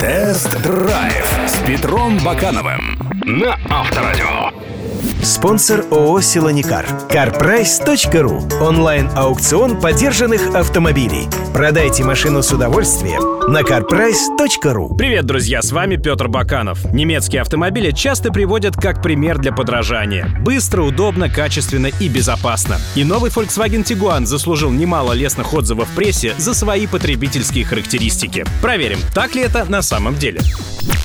Тест-драйв с Петром Бакановым на Авторадио. Спонсор ООО «Силоникар». CarPrice.ru. Онлайн-аукцион подержанных автомобилей. Продайте машину с удовольствием на CarPrice.ru. Привет, друзья, с вами Петр Баканов. Немецкие автомобили часто приводят как пример для подражания. Быстро, удобно, качественно и безопасно. И новый Volkswagen Tiguan заслужил немало лестных отзывов в прессе за свои потребительские характеристики. Проверим, так ли это на самом деле.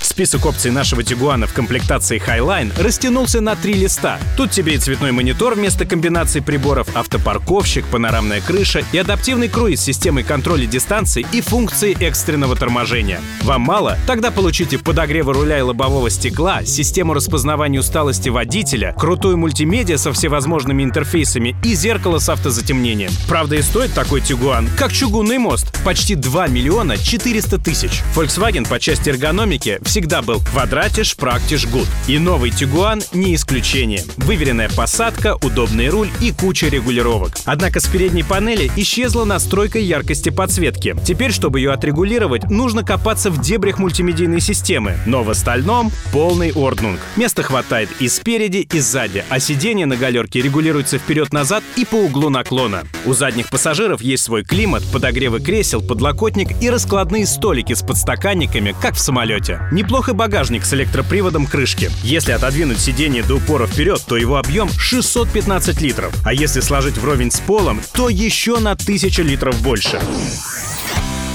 Список опций нашего Тигуана в комплектации Highline растянулся на три листа. Тут тебе и цветной монитор вместо комбинации приборов, автопарковщик, панорамная крыша и адаптивный круиз с системой контроля дистанции и функции экстренного торможения. Вам мало? Тогда получите подогревы руля и лобового стекла, систему распознавания усталости водителя, крутую мультимедиа со всевозможными интерфейсами и зеркало с автозатемнением. Правда, и стоит такой Тигуан, как чугунный мост, почти 2 миллиона 400 тысяч. Volkswagen по части эргономики всегда был квадратиш, практиш, гуд. И новый Тигуан не исключение. Выверенная посадка, удобный руль и куча регулировок. Однако с передней панели исчезла настройка яркости подсветки. Теперь, чтобы ее отрегулировать, нужно копаться в дебрях мультимедийной системы. Но в остальном полный орднунг. Места хватает и спереди, и сзади, а сиденье на галерке регулируется вперед-назад и по углу наклона. У задних пассажиров есть свой климат, подогревы кресел, подлокотник и раскладные столики с подстаканниками, как в самолете. Неплохо багажник с электроприводом крышки. Если отодвинуть сиденье до упора вперед, то его объем 615 литров. А если сложить вровень с полом, то еще на 1000 литров больше.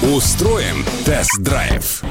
Устроим тест-драйв.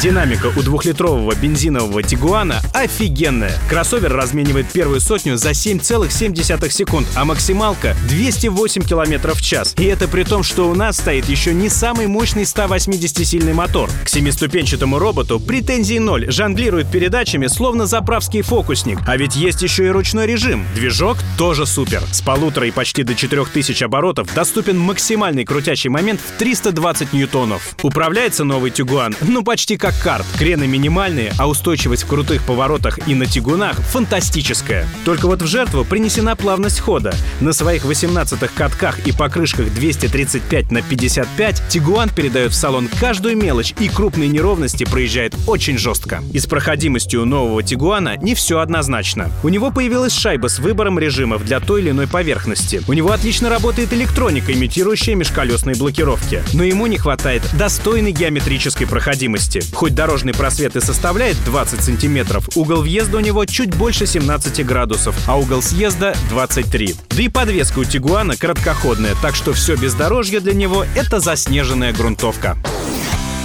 Динамика у двухлитрового бензинового Тигуана офигенная. Кроссовер разменивает первую сотню за 7,7 секунд, а максималка 208 км в час. И это при том, что у нас стоит еще не самый мощный 180-сильный мотор. К семиступенчатому роботу претензий ноль, жонглирует передачами, словно заправский фокусник. А ведь есть еще и ручной режим. Движок тоже супер. С полутора и почти до 4000 оборотов доступен максимальный крутящий момент в 320 ньютонов. Управляется новый Тигуан, ну почти как как карт. Крены минимальные, а устойчивость в крутых поворотах и на тягунах фантастическая. Только вот в жертву принесена плавность хода. На своих 18-х катках и покрышках 235 на 55 Тигуан передает в салон каждую мелочь и крупные неровности проезжает очень жестко. И с проходимостью нового Тигуана не все однозначно. У него появилась шайба с выбором режимов для той или иной поверхности. У него отлично работает электроника, имитирующая межколесные блокировки. Но ему не хватает достойной геометрической проходимости. Хоть дорожный просвет и составляет 20 сантиметров, угол въезда у него чуть больше 17 градусов, а угол съезда 23. Да и подвеска у Тигуана краткоходная, так что все бездорожье для него — это заснеженная грунтовка.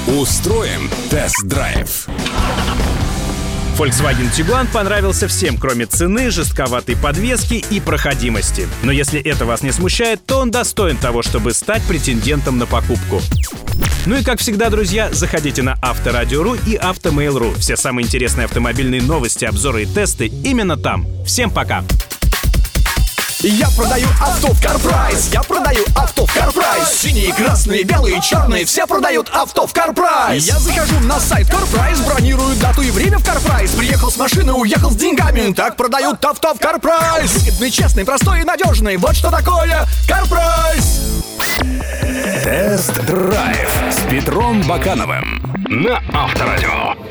Устроим тест-драйв. Volkswagen Tiguan понравился всем, кроме цены, жестковатой подвески и проходимости. Но если это вас не смущает, то он достоин того, чтобы стать претендентом на покупку. Ну и как всегда, друзья, заходите на Авторадио.ру и Авто Mail.ru. Все самые интересные автомобильные новости, обзоры и тесты именно там. Всем пока! Я продаю авто в CarPrice, я продаю авто в CarPrice Синие, красные, белые, черные, все продают авто в CarPrice Я захожу на сайт CarPrice, бронирую дату и время в CarPrice Приехал с машины, уехал с деньгами, так продают авто в CarPrice Выгодный, честный, простой и надежный, вот что такое CarPrice Тест-драйв с Петром Бакановым на Авторадио.